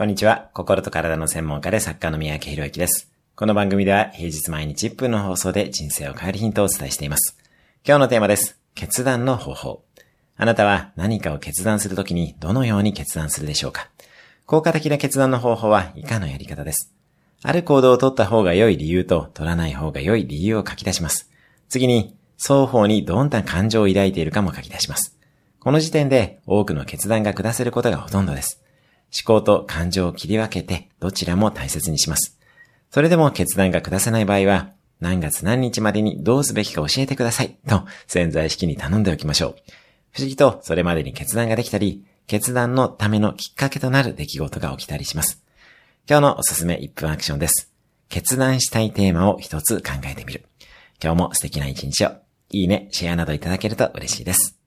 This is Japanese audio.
こんにちは。心と体の専門家で作家の宮城博之です。この番組では平日毎日1分の放送で人生を変えるヒントをお伝えしています。今日のテーマです。決断の方法。あなたは何かを決断するときにどのように決断するでしょうか効果的な決断の方法は以下のやり方です。ある行動を取った方が良い理由と取らない方が良い理由を書き出します。次に、双方にどんな感情を抱いているかも書き出します。この時点で多くの決断が下せることがほとんどです。思考と感情を切り分けてどちらも大切にします。それでも決断が下せない場合は、何月何日までにどうすべきか教えてくださいと潜在意識に頼んでおきましょう。不思議とそれまでに決断ができたり、決断のためのきっかけとなる出来事が起きたりします。今日のおすすめ1分アクションです。決断したいテーマを一つ考えてみる。今日も素敵な一日を。いいね、シェアなどいただけると嬉しいです。